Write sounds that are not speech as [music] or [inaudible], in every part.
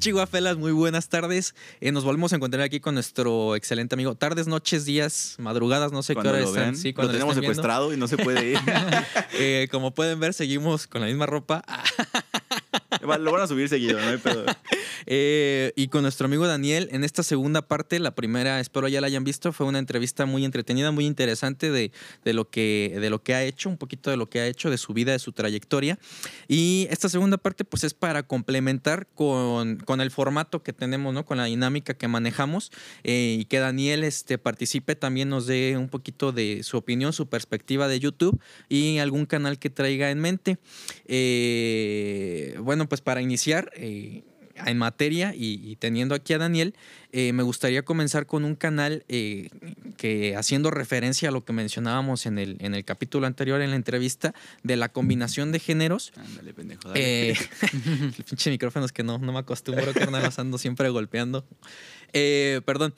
Konnichiwa, felas, muy buenas tardes. Eh, nos volvemos a encontrar aquí con nuestro excelente amigo. Tardes, noches, días, madrugadas, no sé qué hora lo están. vean, Sí, lo tenemos viendo. secuestrado y no se puede ir. [laughs] Eh, como pueden ver, seguimos con la misma ropa. [laughs] [laughs] Lo van a subir seguido, no hay pedo. Eh, y con nuestro amigo Daniel, en esta segunda parte, la primera, espero ya la hayan visto, fue una entrevista muy entretenida, muy interesante de, de lo que, de lo que ha hecho, un poquito de lo que ha hecho, de su vida, de su trayectoria. Y esta segunda parte, pues es para complementar con, con el formato que tenemos, ¿no? Con la dinámica que manejamos eh, y que Daniel este, participe, también nos dé un poquito de su opinión, su perspectiva de YouTube y algún canal que traiga en mente. Eh, bueno, pues para iniciar eh, en materia y, y teniendo aquí a Daniel, eh, me gustaría comenzar con un canal eh, que haciendo referencia a lo que mencionábamos en el, en el capítulo anterior, en la entrevista, de la combinación de géneros. Ándale, pendejo. dale. [laughs] El pinche micrófono es que no, no me acostumbro, carnal, los ando siempre golpeando. Eh, perdón.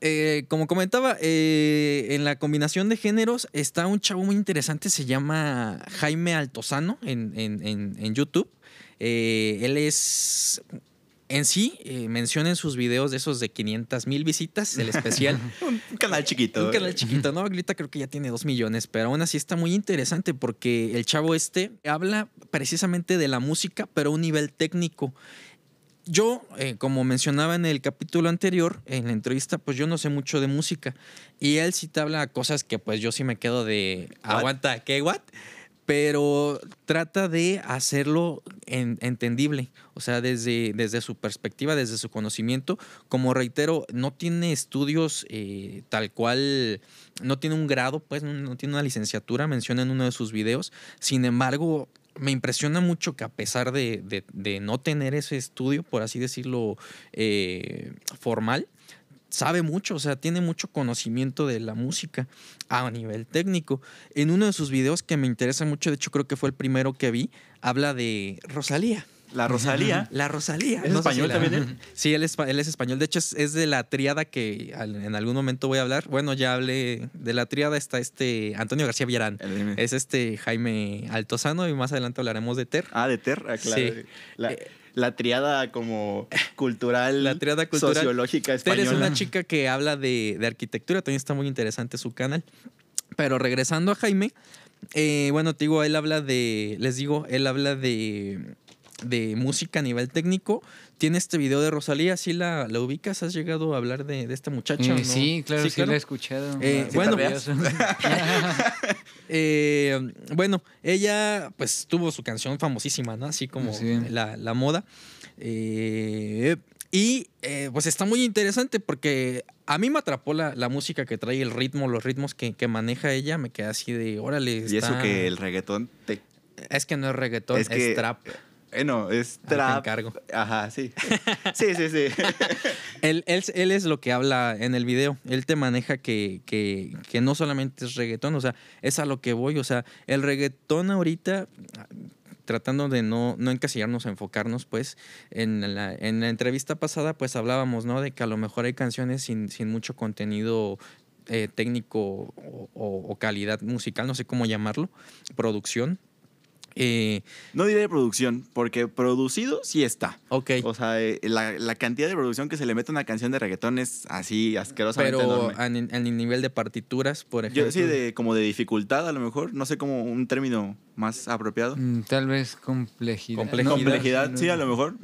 Eh, como comentaba, eh, en la combinación de géneros está un chavo muy interesante, se llama Jaime Altozano en, en- en- en YouTube. Eh, él es. En sí, eh, menciona en sus videos de esos de 500 mil visitas, el especial. [laughs] un canal chiquito. Un canal chiquito, ¿no? Ahorita creo que ya tiene dos millones, pero aún así está muy interesante porque el chavo este habla precisamente de la música, pero a un nivel técnico. Yo, eh, como mencionaba en el capítulo anterior, en la entrevista, pues yo no sé mucho de música. Y él sí te habla cosas que pues yo sí me quedo de... What? Aguanta, ¿qué? ¿What? Pero trata de hacerlo en- entendible, o sea, desde, desde su perspectiva, desde su conocimiento. Como reitero, no tiene estudios eh, tal cual, no tiene un grado, pues no, tiene una licenciatura, menciona en uno de sus videos. Sin embargo, me impresiona mucho que a pesar de no tener ese estudio, por así decirlo, eh, formal, sabe mucho, o sea, tiene mucho conocimiento de la música a nivel técnico. En uno de sus videos que me interesa mucho, de hecho creo que fue el primero que vi, habla de Rosalía. La Rosalía. [laughs] La Rosalía. ¿Es español si la- también él? [laughs] Sí, él es, él es español. De hecho, es, es de la triada que al- en algún momento voy a hablar. Bueno, ya hablé de la triada, está este Antonio García Villarán. El- Es este Jaime Altozano y más adelante hablaremos de Ter. Ah, de Terra, claro. Sí. La, Eh, la triada como [laughs] cultural, La triada cultural. sociológica Ter española. es una chica que habla de, de arquitectura, también está muy interesante su canal. Pero regresando a Jaime, eh, bueno, te digo, él habla de, les digo, él habla de, de música a nivel técnico. Tiene este video de Rosalía, ¿sí la, la ubicas? ¿Has llegado a hablar de, de esta muchacha? O no? Sí, claro, sí, lo he escuchado. Eh, Sí, bueno. [laughs] Eh, bueno, ella pues tuvo su canción famosísima, ¿no? Así como Sí. la, la moda. Eh, y eh, pues está muy interesante porque a mí me atrapó la, la música que trae, el ritmo, los ritmos que, que maneja ella. Me quedé así de, órale. Y eso que el reggaetón te... Es que no es reggaetón, es, Es que- trap. Eh, no, es te trap. encargo. Ajá, sí. [laughs] Sí, sí, sí. [laughs] Él, él- él es lo que habla en el video. Él te maneja que, que- que no solamente es reggaetón, o sea, es a lo que voy. O sea, el reggaetón ahorita, tratando de no, no encasillarnos, enfocarnos, pues, en la, en la entrevista pasada, pues hablábamos, ¿no? De que a lo mejor hay canciones sin, sin mucho contenido eh, técnico o, o- o calidad musical, no sé cómo llamarlo, producción. Eh, No diré producción, porque producido sí está. ok. O sea, eh, la, la cantidad de producción que se le mete a una canción de reggaetón es así asquerosamente Pero enorme. a, ni- a nivel de partituras, por ejemplo. Yo sí, de, como de dificultad a lo mejor, no sé como un término más apropiado. Mm, Tal vez complejidad. Complejidad. Complejidad, no, sí, a lo mejor.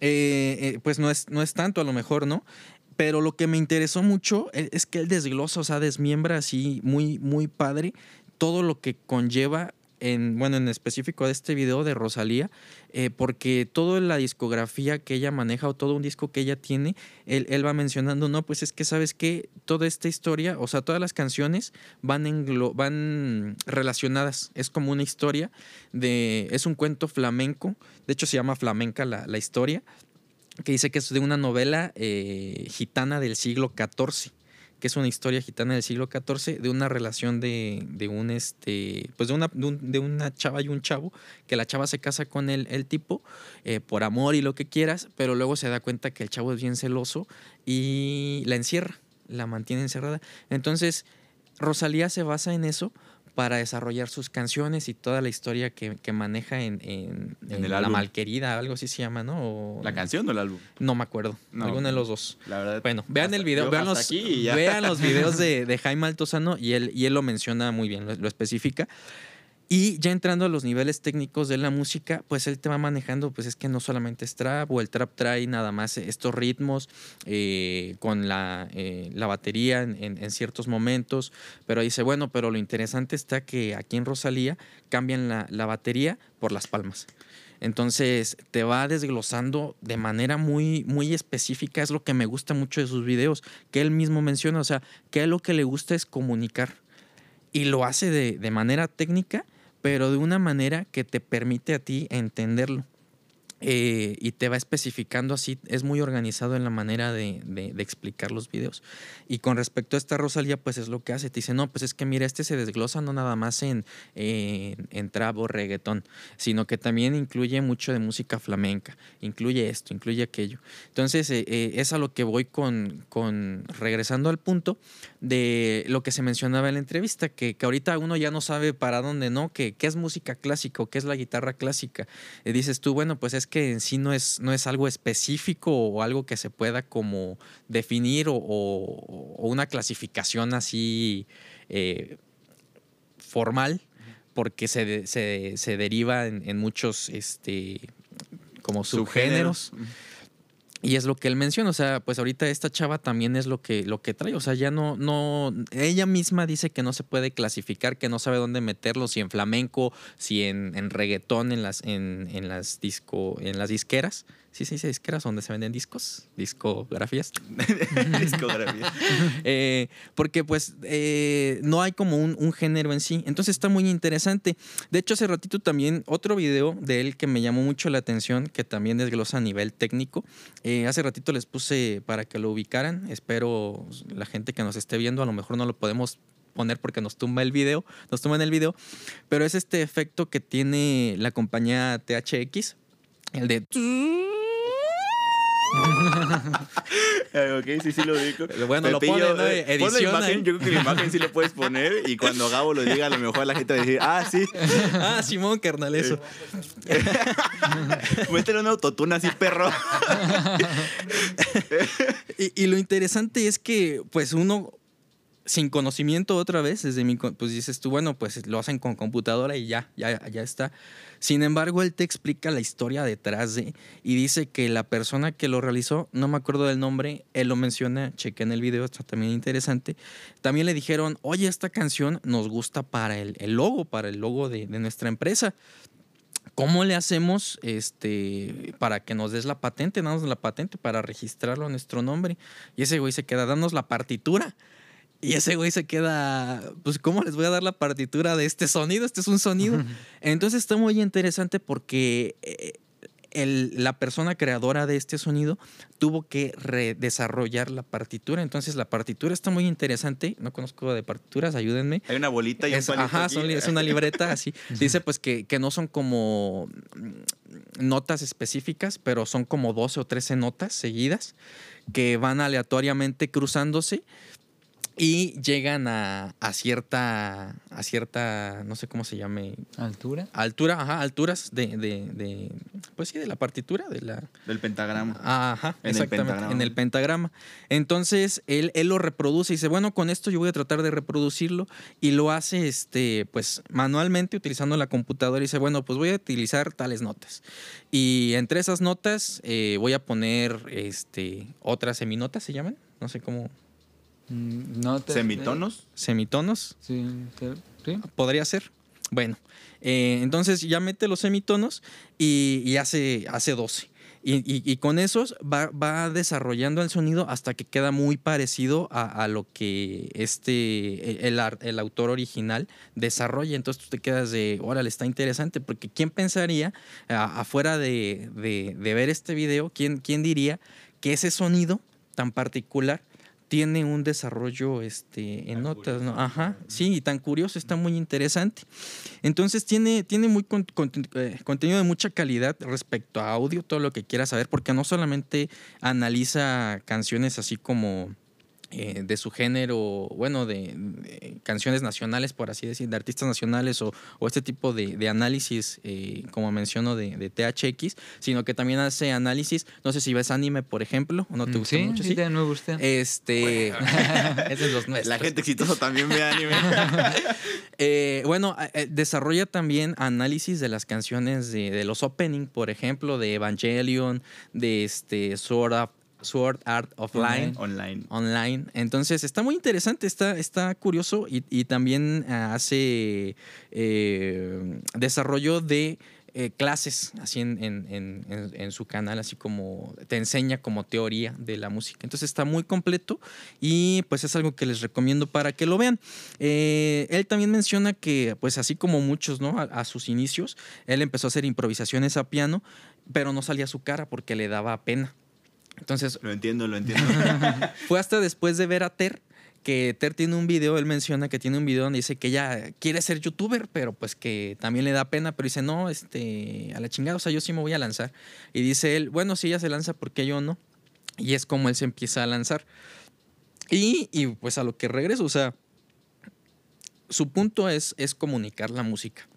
Eh, eh, pues no es, no es tanto a lo mejor, ¿no? Pero lo que me interesó mucho es que él desglosa, o sea, desmiembra así muy, muy padre todo lo que conlleva en, bueno, en específico de este video de Rosalía, eh, porque toda la discografía que ella maneja o todo un disco que ella tiene, él, va mencionando, no, pues es que sabes que toda esta historia, o sea, todas las canciones van, englo- van relacionadas, es como una historia de, es un cuento flamenco, de hecho se llama flamenca la, la historia, que dice que es de una novela eh, gitana del siglo XIV, que es una historia gitana del siglo XIV, de una relación de, de un este, pues de una, de, de una chava y un chavo, que la chava se casa con el, el tipo eh, por amor y lo que quieras, pero luego se da cuenta que el chavo es bien celoso y la encierra, la mantiene encerrada. Entonces, Rosalía se basa en eso para desarrollar sus canciones y toda la historia que, que maneja en, en, En en el La álbum. Malquerida, algo así se llama, ¿no? O- ¿La canción o el álbum? No me acuerdo, No. alguno de los dos. La verdad. Bueno, vean el video, vean los, vean los videos [laughs] de, de Jaime Altozano y él, y él lo menciona muy bien, lo, lo especifica. Y ya entrando a los niveles técnicos de la música, pues él te va manejando, pues es que no solamente es trap, o el trap trae nada más estos ritmos eh, con la, eh, la batería en, en- en ciertos momentos, pero dice, bueno, pero lo interesante está que aquí en Rosalía cambian la, la batería por las palmas. Entonces te va desglosando de manera muy, muy específica. Es lo que me gusta mucho de sus videos, que él mismo menciona. O sea, que lo que le gusta es comunicar. Y lo hace de, de manera técnica, pero de una manera que te permite a ti entenderlo. Eh, y te va especificando así, es muy organizado en la manera de, explicar los videos. Y con respecto a esta Rosalía, pues es lo que hace. Te dice, no, pues es que mira, este se desglosa no nada más en, en, en trap o reggaetón, sino que también incluye mucho de música flamenca, incluye esto, incluye aquello. Entonces, eh, eh, es a lo que voy con, con, regresando al punto de lo que se mencionaba en la entrevista, que, que ahorita uno ya no sabe para dónde, ¿no? Que, ¿Qué es música clásica o qué es la guitarra clásica? Dices tú, bueno, pues es que en sí no es, no es algo específico o algo que se pueda como definir o, o- o una clasificación así eh, formal, porque se, se, se deriva en, en muchos este, como subgéneros. Y es lo que él menciona, o sea, pues ahorita esta chava también es lo que, lo que trae, o sea, ya no, no, ella misma dice que no se puede clasificar, que no sabe dónde meterlo, si en flamenco, si en, en reggaetón, en las, en, en las disco, en las disqueras, sí se dice disqueras, donde se venden discos, discografías. [laughs] [laughs] Discografía. Eh, porque pues eh, no hay como un, un género en sí. Entonces está muy interesante. De hecho, hace ratito también otro video de él que me llamó mucho la atención, que también desglosa a nivel técnico. Eh, hace ratito les puse para que lo ubicaran. Espero la gente que nos esté viendo, a lo mejor no lo podemos poner porque nos tumba el video, nos tumba en el video, pero es este efecto que tiene la compañía THX, el de [laughs] ok, sí, sí lo digo. Bueno, lo ponen, ¿no? eh, la Edición imagen, yo creo que la imagen sí lo puedes poner y cuando Gabo lo diga, a lo mejor la gente va a decir, ah, sí, [laughs] Ah, Simón, carnal, eso. [laughs] métele un autotune así, perro. Y, y lo interesante es que, pues, uno sin conocimiento otra vez, desde mi, pues dices tú, bueno, pues lo hacen con computadora y ya, ya, ya está. Sin embargo, él te explica la historia detrás de y dice que la persona que lo realizó, no me acuerdo del nombre, él lo menciona, chequé en el video, está también interesante. También le dijeron, oye, esta canción nos gusta para el, logo, para el logo de, de nuestra empresa. ¿Cómo le hacemos este, para que nos des la patente? Danos la patente para registrarlo a nuestro nombre. Y ese güey se queda, danos la partitura. Y ese güey se queda, pues, ¿cómo les voy a dar la partitura de este sonido? Este es un sonido. Entonces está muy interesante porque eh, el- la persona creadora de este sonido tuvo que redesarrollar la partitura. Entonces la partitura está muy interesante. No conozco de partituras, ayúdenme. Hay una bolita y Es, un ajá, son es una libreta así. [laughs] Dice pues que, que no son como notas específicas, pero son como 12 o 13 notas seguidas que van aleatoriamente cruzándose y llegan a, a cierta, a cierta, no sé cómo se llame, ¿Altura? altura, ajá, alturas de, de, de, pues sí, de la partitura, de la, Del pentagrama. Ajá, En el exactamente, pentagrama. en el pentagrama. Entonces, él, él lo reproduce y dice, bueno, con esto yo voy a tratar de reproducirlo y lo hace, este, pues, manualmente utilizando la computadora y dice, bueno, pues voy a utilizar tales notas. Y entre esas notas eh, voy a poner, este, otras seminotas, ¿se llaman? No sé cómo, No te- ¿Semitonos? semitonos. Sí, te- sí. Podría ser. Bueno, eh, entonces ya mete los semitonos y, y hace, hace 12. Y, y- y con esos va, va desarrollando el sonido hasta que queda muy parecido a, a lo que este, el, ar- el autor original desarrolla. Entonces tú te quedas de, órale, está interesante, porque ¿quién pensaría, a- afuera de, de- de ver este video, ¿quién, quién diría que ese sonido tan particular tiene un desarrollo este, en notas, ¿no? Ajá, sí, y tan curioso, está muy interesante. Entonces tiene, tiene muy con- con- eh, contenido de mucha calidad respecto a audio, todo lo que quieras saber, porque no solamente analiza canciones así como eh, de su género, bueno, de, de canciones nacionales, por así decir, de artistas nacionales o, o este tipo de, de análisis, eh, como menciono, de, de THX, sino que también hace análisis, no sé si ves anime, por ejemplo, o no te gusta sí, mucho, sí, también me gusta. Este, [laughs] es de los nuestros. La gente exitosa también ve anime. [laughs] Eh, bueno, eh, desarrolla también análisis de las canciones de, de los opening, por ejemplo, de Evangelion, de este Sword, Art- Sword Art of Line. Online. Online. Entonces está muy interesante, está, está curioso y, y también ah, hace eh, desarrollo de eh, clases así en, en- en- en- en su canal, así como te enseña como teoría de la música. Entonces está muy completo y pues es algo que les recomiendo para que lo vean. Eh, él también menciona que pues así como muchos, ¿no? A, a sus inicios, él empezó a hacer improvisaciones a piano, pero no salía su cara porque le daba pena. Entonces Lo entiendo, lo entiendo. [laughs] fue hasta después de ver a Ter que Ter tiene un video, él menciona que tiene un video donde dice que ella quiere ser youtuber, pero pues que también le da pena, pero dice, no, este, a la chingada, o sea, yo sí me voy a lanzar. Y dice él, bueno, si ella se lanza, ¿por qué yo no? Y es como él se empieza a lanzar. Y, y, pues a lo que regreso, o sea, su punto es, es comunicar la música.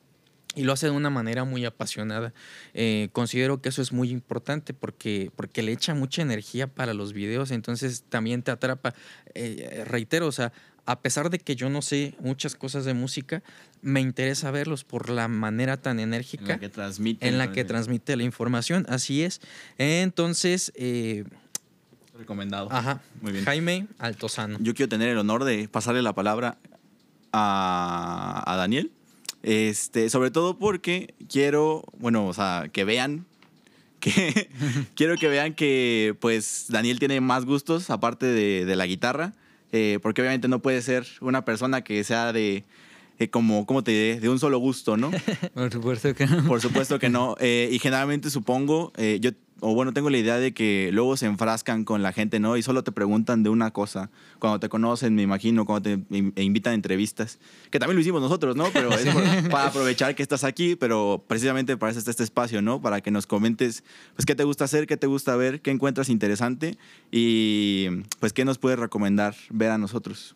Y lo hace de una manera muy apasionada. Eh, considero que eso es muy importante porque, porque le echa mucha energía para los videos, entonces también te atrapa. Eh, reitero, o sea, a pesar de que yo no sé muchas cosas de música, me interesa verlos por la manera tan En enérgica la que transmite. en la que transmite la información. Así es. Entonces, eh, Recomendado. ajá, Muy bien. Jaime Altozano. Yo quiero tener el honor de pasarle la palabra a, a Daniel. Este, sobre todo porque quiero, bueno, o sea, que vean [laughs] que [laughs] quiero que vean que pues Daniel tiene más gustos aparte de, de la guitarra, eh, porque obviamente no puede ser una persona que sea de eh, como, ¿cómo te diré? De un solo gusto, ¿no? [laughs] Por supuesto que no. Por supuesto que no. Eh, y generalmente supongo, eh, yo, o bueno, tengo la idea de que luego se enfrascan con la gente, ¿no? Y solo te preguntan de una cosa. Cuando te conocen, me imagino, cuando te e invitan a entrevistas. Que también lo hicimos nosotros, ¿no? Pero es por- para aprovechar que estás aquí, pero precisamente para eso está este espacio, ¿no? Para que nos comentes, pues, qué te gusta hacer, qué te gusta ver, qué encuentras interesante y, pues, qué nos puedes recomendar ver a nosotros.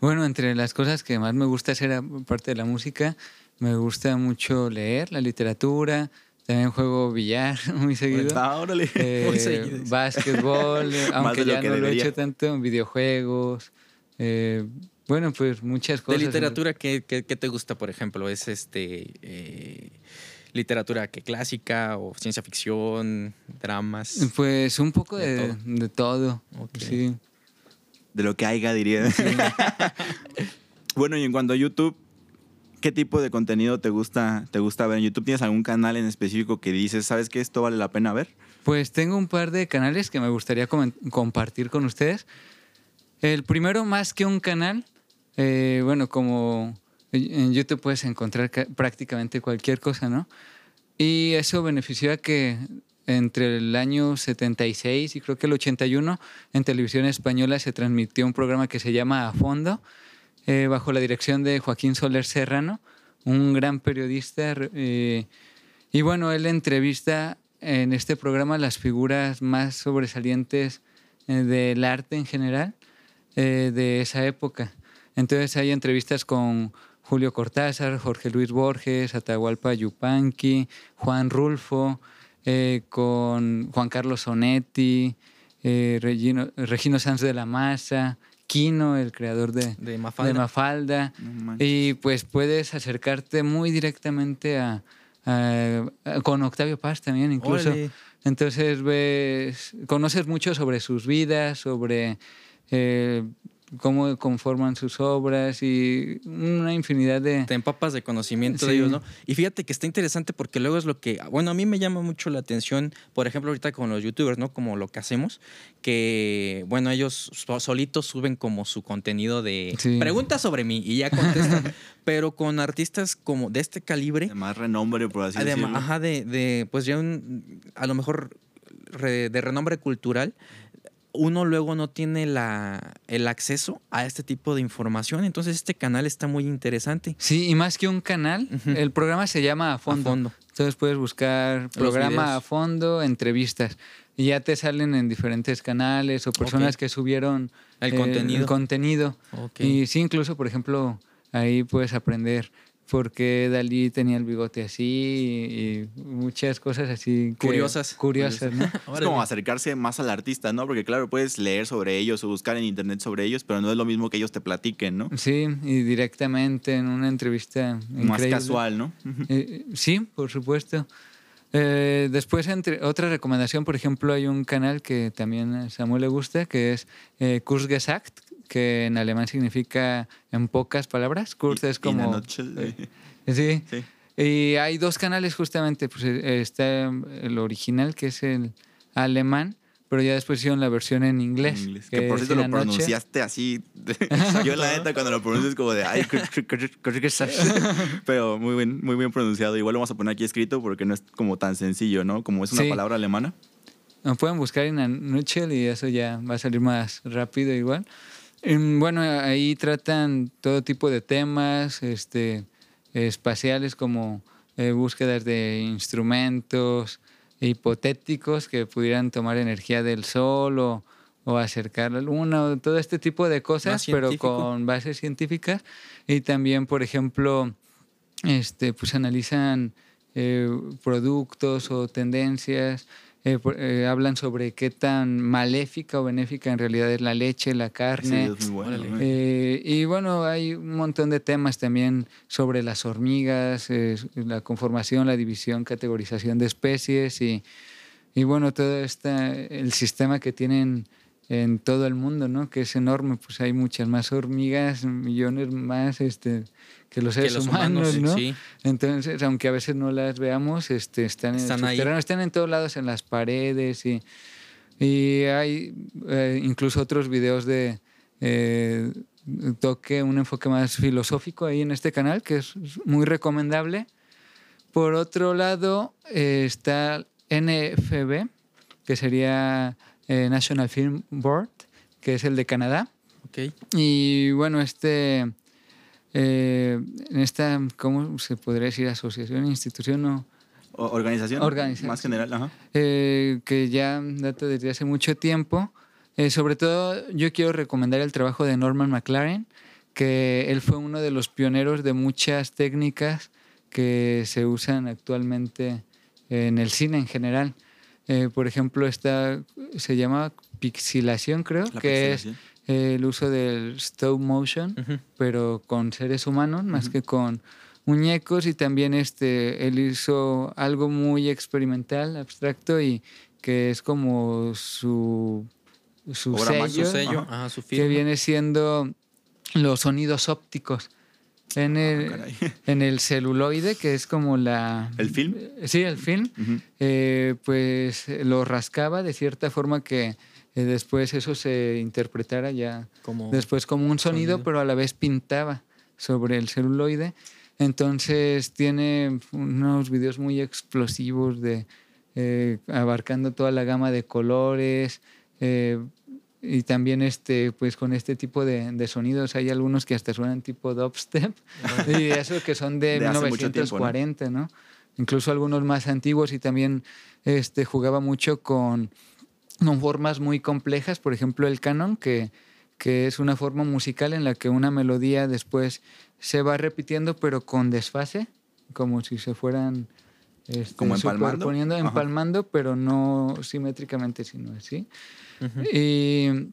Bueno, entre las cosas que más me gusta hacer, aparte de la música, me gusta mucho leer la literatura. También juego billar [laughs] muy seguido. Ah, órale. Eh, [laughs] Muy seguido. básquetbol, [laughs] aunque de lo ya no lo he hecho tanto, videojuegos. eh, bueno, pues muchas De cosas. literatura, ¿qué, qué, qué te gusta, por ejemplo? ¿Es este eh, literatura que clásica o ciencia ficción, dramas? Pues un poco De de, todo. de todo. Sí. De lo que haya, diría. bueno, y en cuanto a YouTube, ¿qué tipo de contenido te gusta, te gusta ver en YouTube? ¿Tienes algún canal en específico que dices, sabes que esto vale la pena ver? Pues tengo un par de canales que me gustaría compartir con ustedes. El primero, más que un canal, eh, bueno, como en YouTube puedes encontrar ca- prácticamente cualquier cosa, ¿no? Y eso benefició a que entre el año 76 y creo que el 81 en televisión española se transmitió un programa que se llama A Fondo, eh, bajo la dirección de Joaquín Soler Serrano, un gran periodista. eh, y bueno, él entrevista en este programa las figuras más sobresalientes eh, del arte en general de esa época. Entonces hay entrevistas con Julio Cortázar, Jorge Luis Borges, Atahualpa Yupanqui, Juan Rulfo, con Juan Carlos Sonetti, Regino, Regino Sanz de la Maza, Quino, el creador de, De Mafalda. de Mafalda. No manches. Y pues puedes acercarte muy directamente a, a- a- con Octavio Paz también incluso. Entonces ves, conoces mucho sobre sus vidas, sobre eh, cómo conforman sus obras y una infinidad de... te empapas de conocimiento de ellos, ¿no? Y fíjate que está interesante porque luego es lo que, bueno, a mí me llama mucho la atención, por ejemplo, ahorita con los youtubers, ¿no? Como lo que hacemos, que, bueno, ellos so- solitos suben como su contenido de Sí. preguntas sobre mí y ya contestan, [laughs] pero con artistas como de este calibre, De más renombre, por así además, decirlo. ajá, de, de, pues ya un, a lo mejor re- de renombre cultural, uno luego no tiene la, el acceso a este tipo de información. Entonces este canal está muy interesante. Sí, y más que un canal, el programa se llama A Fondo. A fondo. Entonces puedes buscar programa videos. a fondo, entrevistas. Y ya te salen en diferentes canales o personas que subieron El eh, contenido. el contenido. Ok. Y sí, incluso, por ejemplo, ahí puedes aprender por qué Dalí tenía el bigote así y, y muchas cosas así. que- Curiosas. Curiosas, ¿no? Es como acercarse más al artista, ¿no? Porque claro, puedes leer sobre ellos o buscar en internet sobre ellos, pero no es lo mismo que ellos te platiquen, ¿no? Sí, y directamente en una entrevista. Más increíble. casual, ¿no? Eh, sí, por supuesto. Eh, después, entre, otra recomendación, por ejemplo, hay un canal que también a Samuel le gusta, que es eh, Kurzgesagt, que en alemán significa en pocas palabras. Kurz es como... nutshell, eh, sí. Sí. Y hay dos canales justamente, pues eh, está el original, que es el alemán, pero ya después hicieron la versión en inglés. En inglés. Que por es cierto lo pronunciaste así. [laughs] [laughs] Yo la neta cuando lo pronuncio es como de ay, pero muy bien, muy bien pronunciado. Igual lo vamos a poner aquí escrito porque no es como tan sencillo, ¿no? Como es una Sí. palabra alemana. Lo pueden buscar en a nutshell y eso ya va a salir más rápido igual. Em, Bueno, ahí tratan todo tipo de temas este, espaciales como eh, búsquedas de instrumentos hipotéticos que pudieran tomar energía del sol o, o acercar la luna, o todo este tipo de cosas, pero con bases científicas. Y también, por ejemplo, este, pues analizan eh, productos o tendencias, eh, eh, hablan sobre qué tan maléfica o benéfica en realidad es la leche, la carne. Eh, y bueno, hay un montón de temas también sobre las hormigas, eh, la conformación, la división, categorización de especies y, y bueno, todo este, el sistema que tienen en todo el mundo, ¿no? Que es enorme, pues hay muchas más hormigas, millones más este, que los Que seres los humanos, humanos, ¿no? sí. Entonces, aunque a veces no las veamos, este, están, Están en el ahí. subterráneo, están en todos lados, en las paredes y, y hay eh, incluso otros videos de eh, toque, un enfoque más filosófico ahí en este canal, que es muy recomendable. Por otro lado, eh, está NFB, que sería eh, National Film Board, que es el de Canadá. Ok. Y bueno, este, eh, en esta, ¿cómo se podría decir? Asociación, institución, O- organización. Organización. Más general, ajá. eh, que ya data desde hace mucho tiempo. Eh, sobre todo, yo quiero recomendar el trabajo de Norman McLaren, que él fue uno de los pioneros de muchas técnicas que se usan actualmente en el cine en general. Eh, por ejemplo, esta se llama pixilación, creo, La que es pixelación. el uso del stop motion, pero con seres humanos más que con muñecos y también este él hizo algo muy experimental, abstracto y que es como su su Obra más sello, Su sello, Ajá. su que viene siendo los sonidos ópticos. En el, Ah, caray. [laughs] en el celuloide, que es como la... ¿El film? Sí, el film eh, pues eh, lo rascaba de cierta forma que eh, después eso se interpretara ya Como después como un sonido, sonido. pero a la vez pintaba sobre el celuloide. Entonces tiene unos videos muy explosivos de eh, abarcando toda la gama de colores eh, y también este pues con este tipo de, de sonidos hay algunos que hasta suenan tipo dubstep [laughs] y eso que son de, De hace mucho tiempo, ¿no? 1940, ¿no? Incluso algunos más antiguos y también este jugaba mucho con con formas muy complejas, por ejemplo el canon, que, que es una forma musical en la que una melodía después se va repitiendo, pero con desfase, como si se fueran este, Como empalmando. superponiendo, Ajá. empalmando, pero no simétricamente, sino así. Ujú. Y,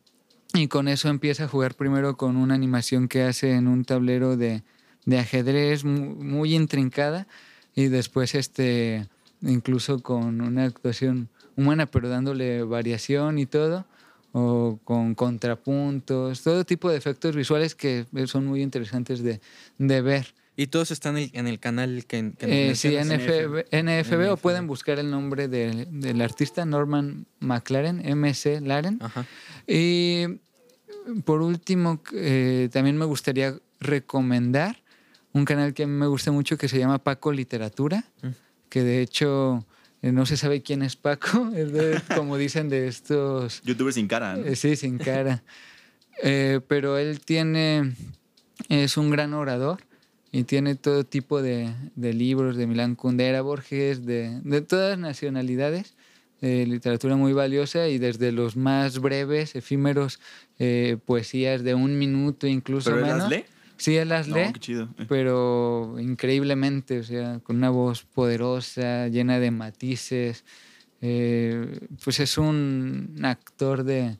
y con eso empieza a jugar primero con una animación que hace en un tablero de, de ajedrez mu- muy, intrincada y después este incluso con una actuación humana pero dándole variación y todo o con contrapuntos, todo tipo de efectos visuales que son muy interesantes de, de ver. Y todos están en el, en el canal que, que nos Eh, sí, mencionas. NFB, NFB, o NFB. pueden buscar el nombre de- del artista Norman McLaren, MC Laren. Ajá. Y por último, eh, también me gustaría recomendar un canal que a mí me gusta mucho que se llama Paco Literatura, Mm. que de hecho eh, no se sabe quién es Paco, [laughs] es de- como dicen de estos... Youtuber sin cara, ¿no? Eh, Sí, sin cara. [laughs] Eh, pero él tiene, es un gran orador y tiene todo tipo de, de libros de Milán Kundera, Borges, de, de todas nacionalidades, eh, literatura muy valiosa y desde los más breves, efímeros, eh, poesías de un minuto incluso ¿Pero él menos. las lee? Sí, él las lee No, qué chido. Eh. pero increíblemente, o sea, con una voz poderosa, llena de matices. eh, pues es un actor de,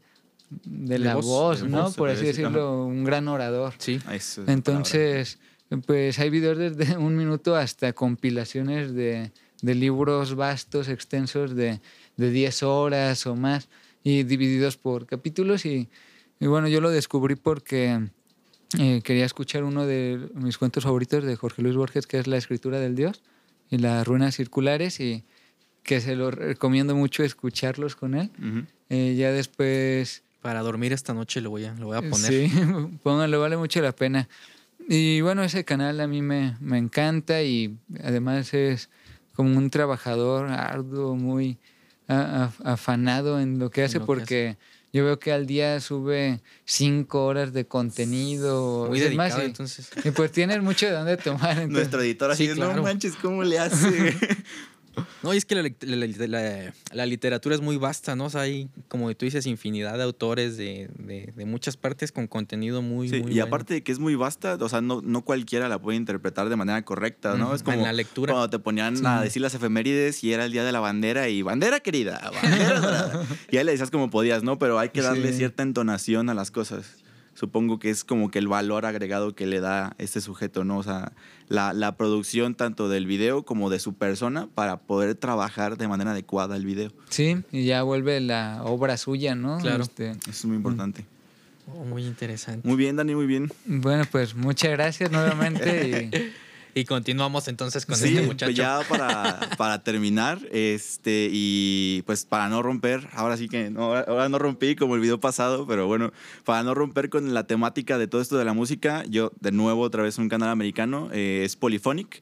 de De la voz, voz, de ¿no? voz, Por así decir, decirlo, un gran orador. Sí. Eso es la Entonces, pues hay videos desde [laughs] un minuto hasta compilaciones de, de libros vastos, extensos, de, de 10 horas o más, y divididos por capítulos. Y, y bueno, yo lo descubrí porque eh, quería escuchar uno de mis cuentos favoritos de Jorge Luis Borges, que es La escritura del Dios y las ruenas circulares, y que se lo recomiendo mucho escucharlos con él. Eh, ya después Para dormir esta noche lo voy a, lo voy a poner. Sí, [laughs] pónganlo, vale mucho la pena. Y bueno, ese canal a mí me, me encanta y además es como un trabajador arduo, muy a- a- afanado en lo que hace lo que porque yo veo que al día sube cinco horas de contenido. Muy más, dedicado, y- entonces. y pues tienes mucho de dónde tomar. entonces- [laughs] Nuestro editor así, Sí, claro. no manches, ¿cómo le hace? [laughs] No, y es que la, la- la- la literatura es muy vasta, ¿no? O sea, hay, como tú dices, infinidad de autores de, de- de muchas partes con contenido muy, Sí, muy y bueno. aparte de que es muy vasta, o sea, no, no cualquiera la puede interpretar de manera correcta, ¿no? Ujú, Es como en la lectura. cuando te ponían Sí. a decir las efemérides y era el día de la bandera y bandera querida, bandera [laughs] y ahí le decías como podías, ¿no? Pero hay que darle Sí. cierta entonación a las cosas. Supongo que es como que el valor agregado que le da este sujeto, ¿no? O sea, la, la producción tanto del video como de su persona para poder trabajar de manera adecuada el video. Sí, y ya vuelve la obra suya, ¿no? Claro. Este, Eso es muy importante. Oh, muy interesante. Muy bien, Dani, muy bien. bueno, pues muchas gracias nuevamente. y- [laughs] Y continuamos entonces con sí, este muchacho. ya [laughs] para, para terminar, este, y pues para no romper, ahora sí que no, ahora- ahora no rompí como el video pasado, pero bueno, para no romper con la temática de todo esto de la música, yo de nuevo otra vez un canal americano, eh, es Polyphonic.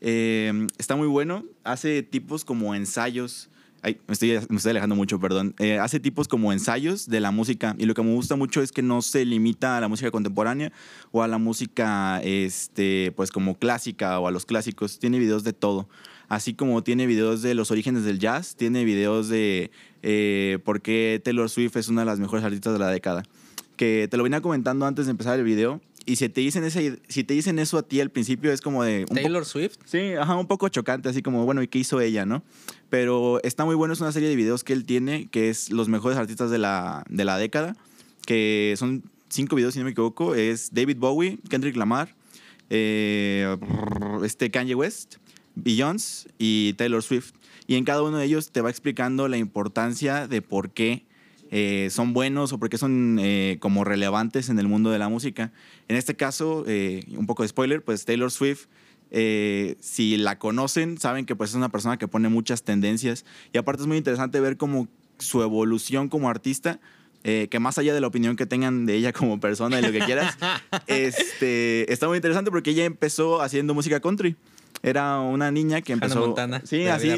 Eh, está muy bueno, hace tipos como ensayos. Ay, me estoy, me estoy alejando mucho, perdón. Eh, hace tipos como ensayos de la música. Y lo que me gusta mucho es que no se limita a la música contemporánea o a la música, este, pues como clásica o a los clásicos. Tiene videos de todo. Así como tiene videos de los orígenes del jazz, tiene videos de eh, por qué Taylor Swift es una de las mejores artistas de la década. Que te lo venía comentando antes de empezar el video. Y si te dicen, ese, si te dicen eso a ti al principio, es como de. un Taylor Swift. Sí, ajá, un poco chocante, así como, bueno, ¿y qué hizo ella, no? Pero está muy bueno, es una serie de videos que él tiene, que es los mejores artistas de la, de la década, que son cinco videos, si no me equivoco, es David Bowie, Kendrick Lamar, eh, este Kanye West, Beyoncé y Taylor Swift. Y en cada uno de ellos te va explicando la importancia de por qué eh, son buenos o por qué son eh, como relevantes en el mundo de la música. En este caso, eh, un poco de spoiler, pues Taylor Swift, si la conocen, saben que pues es una persona que pone muchas tendencias. Y aparte es muy interesante ver como su evolución como artista. eh, que más allá de la opinión que tengan de ella como persona y lo que quieras, [laughs] este, está muy interesante porque ella empezó haciendo música country. Era una niña que Hannah empezó. Montana, Sí, así,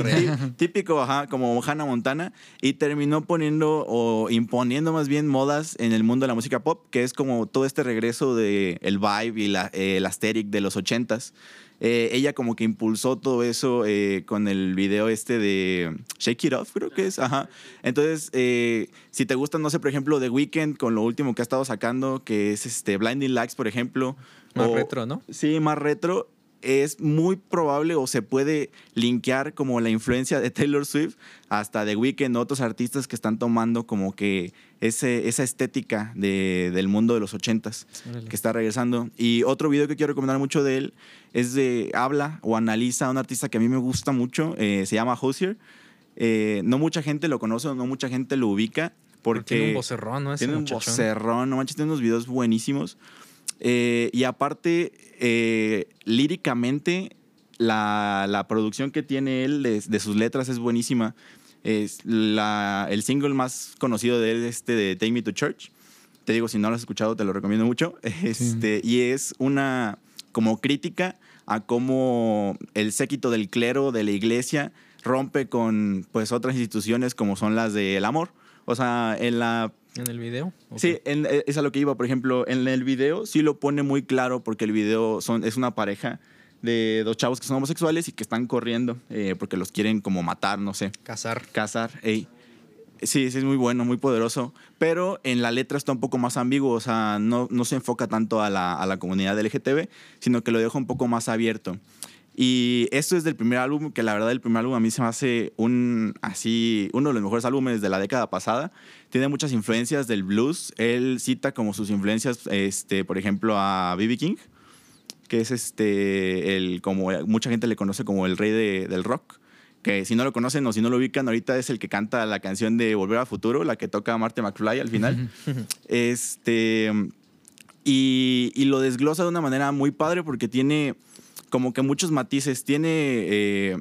típico, ajá, como Hannah Montana. Y terminó poniendo o imponiendo más bien modas en el mundo de la música pop, que es como todo este regreso de el vibe y la, eh, el aesthetic de los ochentas. Eh, ella como que impulsó todo eso eh, con el video este de Shake It Off, creo que es. Ajá. Entonces, eh, si te gusta, no sé, por ejemplo, The Weeknd con lo último que ha estado sacando, que es este Blinding Lights, por ejemplo. Más o- retro, ¿no? Sí, más retro. Es muy probable o se puede linkear como la influencia de Taylor Swift hasta The Weeknd, otros artistas que están tomando como que ese, esa estética de- del mundo de los ochentas que está regresando. Y otro video que quiero recomendar mucho de él es de habla o analiza a un artista que a mí me gusta mucho, eh, se llama Hosier. Eh, no mucha gente lo conoce, no mucha gente lo ubica porque tiene un vocerrón, ¿no? Ese tiene un muchachón. vocerrón, no manches, tiene unos videos buenísimos. Eh, y aparte, eh, líricamente, la, la producción que tiene él de, de sus letras es buenísima. Es la, el single más conocido de él es este de Take Me to Church. Te digo, si no lo has escuchado, te lo recomiendo mucho. [laughs] Este, Y es una como crítica a cómo el séquito del clero de la iglesia rompe con pues otras instituciones como son las del amor. O sea, en la ¿En el video? Sí, en- eh, es a lo que iba. Por ejemplo, en el video sí lo pone muy claro porque el video son, es una pareja de dos chavos que son homosexuales y que están corriendo eh, porque los quieren como matar, no sé, Cazar. cazar. ey. Sí, sí, es muy bueno, muy poderoso. Pero en la letra está un poco más ambiguo, o sea, no, no se enfoca tanto a la, a la comunidad LGTB, sino que lo deja un poco más abierto. Y esto es del primer álbum, que la verdad el primer álbum a mí se me hace un, así, uno de los mejores álbumes de la década pasada. Tiene muchas influencias del blues. Él cita como sus influencias, este, por ejemplo, a B.B. King, que es este, el, como mucha gente le conoce como el rey de- del rock. Que si no lo conocen o si no lo ubican, ahorita es el que canta la canción de Volver al Futuro, la que toca Marty McFly al final. este. Y, y lo desglosa de una manera muy padre porque tiene como que muchos matices. Tiene. eh,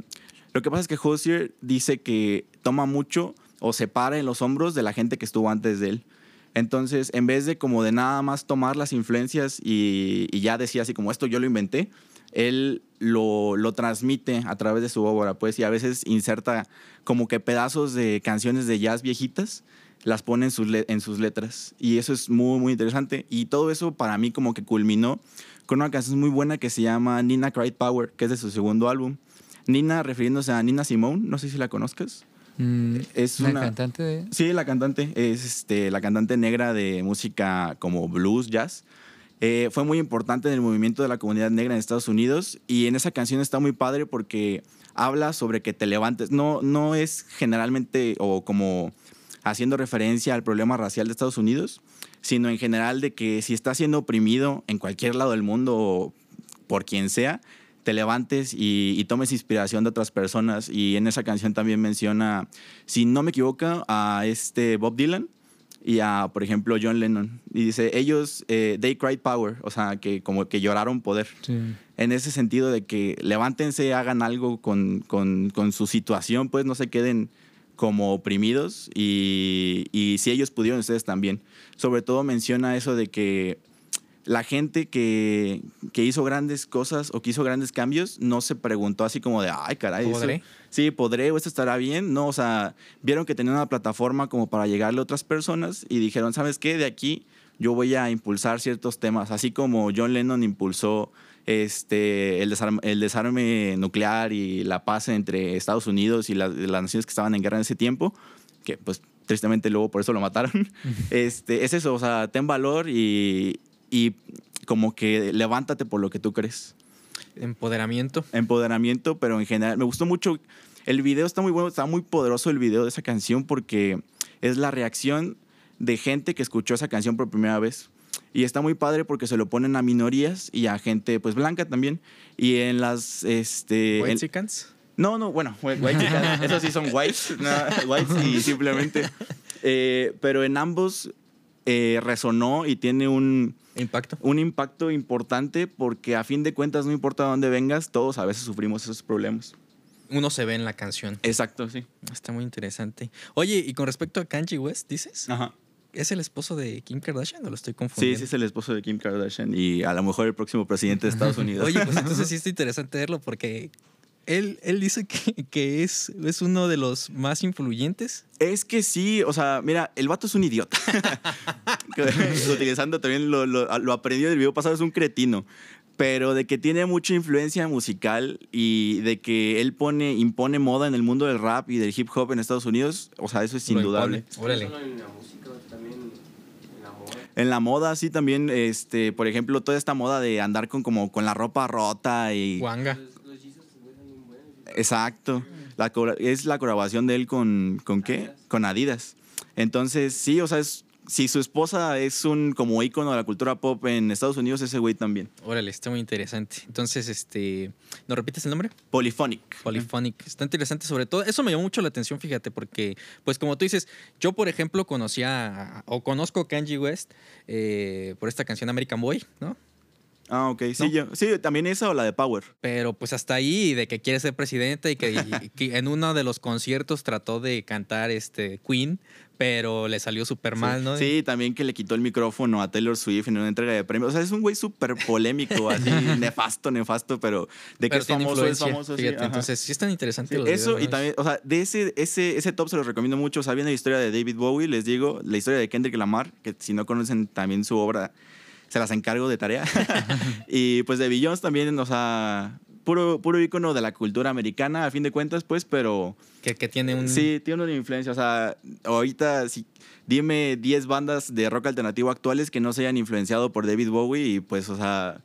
lo que pasa es que Hozier dice que toma mucho o se para en los hombros de la gente que estuvo antes de él. Entonces, en vez de como de nada más tomar las influencias y, ya decía así como esto yo lo inventé, él lo, lo transmite a través de su obra, pues, y a veces inserta como que pedazos de canciones de jazz viejitas, las pone en sus, en sus letras. Y eso es muy, muy interesante. Y todo eso para mí como que culminó con una canción muy buena que se llama Nina Cried Power, que es de su segundo álbum. Nina, refiriéndose a Nina Simone, no sé si la conozcas. Mm, Es la una- cantante de... Sí, la cantante es este, la cantante negra de música como blues, jazz. Eh, fue muy importante en el movimiento de la comunidad negra en Estados Unidos y en esa canción está muy padre porque habla sobre que te levantes. No, no es generalmente o como haciendo referencia al problema racial de Estados Unidos, sino en general de que si estás siendo oprimido en cualquier lado del mundo por quien sea, te levantes y, y tomes inspiración de otras personas. Y en esa canción también menciona, si no me equivoco, a este Bob Dylan y a, por ejemplo, John Lennon. Y dice, ellos, eh, they cried power, o sea, que como que lloraron poder. Sí. En ese sentido de que levántense, hagan algo con, con- con su situación, pues no se queden como oprimidos y, y si ellos pudieron, ustedes también. Sobre todo menciona eso de que la gente que, que hizo grandes cosas o que hizo grandes cambios no se preguntó así como de, ay, caray, eso- ¿Podré? sí, podré o esto estará bien. No, o sea, vieron que tenían una plataforma como para llegarle a otras personas y dijeron, ¿sabes qué? De aquí yo voy a impulsar ciertos temas, así como John Lennon impulsó este, el, desarme, el desarme nuclear y la paz entre Estados Unidos y la- las naciones que estaban en guerra en ese tiempo, que pues tristemente luego por eso lo mataron. [laughs] este, es eso, o sea, ten valor y, y como que levántate por lo que tú crees. Empoderamiento. Empoderamiento, pero en general me gustó mucho. El video está muy bueno, está muy poderoso el video de esa canción porque es la reacción de gente que escuchó esa canción por primera vez. Y está muy padre porque se lo ponen a minorías y a gente pues blanca también. Y en las este Whitexicans. no, no, bueno, whi- white [laughs] esos sí son whites, no, whites y [laughs] simplemente. Eh, pero en ambos eh, resonó y tiene un, Impacto. un impacto importante porque a fin de cuentas no importa dónde vengas, todos a veces sufrimos esos problemas. Uno se ve en la canción. Exacto, sí. Está muy interesante. Oye, y con respecto a Kanye West, ¿dices? Ajá. ¿Es el esposo de Kim Kardashian o lo estoy Sí, confundiendo? sí es el esposo de Kim Kardashian y a lo mejor el próximo presidente de Estados [laughs] Unidos. Oye, pues entonces sí [laughs] está interesante verlo porque él, él dice que, que es, es uno de los más influyentes. Es que sí, o sea, mira, el vato es un idiota. [laughs] Utilizando también lo, lo, lo aprendido del video pasado, es un cretino. Pero de que tiene mucha influencia musical y de que él pone, impone moda en el mundo del rap y del hip hop en Estados Unidos, o sea, eso es indudable. Órale. No solo en la música, también en la moda. En la moda, sí, también, este, por ejemplo, toda esta moda de andar con, como, con la ropa rota y... Wanga. Exacto. La, es la colaboración de él con, ¿con qué? Adidas. Con Adidas. Entonces, sí, o sea, es, si su esposa es un como ícono de la cultura pop en Estados Unidos, ese güey también. Órale, está muy interesante. Entonces, este, ¿nos repites el nombre? Polyphonic. Polyphonic. Está interesante sobre todo. Eso me llamó mucho la atención, fíjate, porque, pues como tú dices, yo, por ejemplo, conocía o conozco a Kanye West eh, por esta canción American Boy, ¿no? Ah, ok. Sí, ¿No? yo, sí, también esa o la de Power. Pero pues hasta ahí, de que quiere ser presidente y que, y que en uno de los conciertos trató de cantar este Queen, pero le salió súper mal, ¿no? Sí, también que le quitó el micrófono a Taylor Swift en una entrega de premios. O sea, es un güey súper polémico, [laughs] así, nefasto, nefasto, pero de que Pero es tiene famoso, es famoso. fíjate, entonces sí están interesantes Sí, los eso videos, y también, o sea, de ese, ese, ese top se los recomiendo mucho. O sea, viene la historia de David Bowie, les digo, la historia de Kendrick Lamar, que si no conocen también su obra, se las encargo de tarea. [laughs] [laughs] y pues de Beyoncé también, o sea, puro, puro ícono de la cultura americana, a fin de cuentas, pues, pero que, que tiene un... sí, tiene una influencia. O sea, ahorita, sí, dime 10 bandas de rock alternativo actuales que no se hayan influenciado por David Bowie y pues, o sea,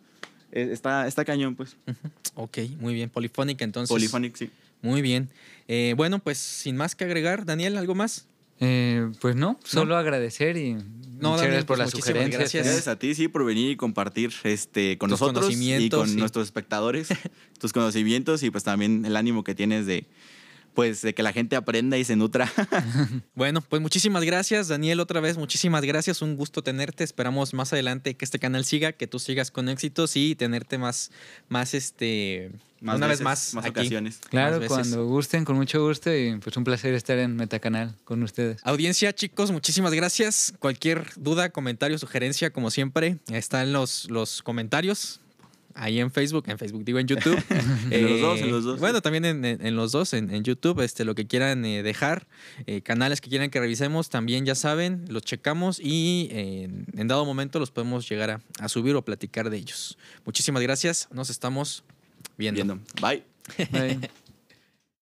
eh, está, está cañón, pues. Ok, muy bien. Polifónica, entonces. Polyphonic, sí. Muy bien. Eh, bueno, pues sin más que agregar, Daniel, ¿algo más? Eh, pues no, solo agradecer y muchas Daniel, gracias por pues las sugerencias. gracias. Gracias a ti, sí, por venir y compartir este, con Tus nosotros y con sí. nuestros espectadores, [laughs] tus conocimientos y pues también el ánimo que tienes de, pues, de que la gente aprenda y se nutra. [laughs] [laughs] Bueno, pues muchísimas gracias, Daniel, otra vez, muchísimas gracias, un gusto tenerte. Esperamos más adelante que este canal siga, que tú sigas con éxitos y tenerte más, más este, Más una veces, vez más, más aquí. ocasiones. Claro, Más cuando gusten, con mucho gusto y pues un placer estar en Metacanal con ustedes. Audiencia, chicos, muchísimas gracias. Cualquier duda, comentario, sugerencia, como siempre, están los, los comentarios. Ahí en Facebook, en Facebook digo en YouTube. Eh, [laughs] En los dos, en los dos, Bueno, sí. también en, en- en los dos, en, en YouTube, este, lo que quieran eh, dejar, eh, canales que quieran que revisemos, también ya saben, los checamos y eh, en, en dado momento los podemos llegar a, a subir o platicar de ellos. Muchísimas gracias, nos estamos viendo. Viendo. Bye. Bye. [laughs]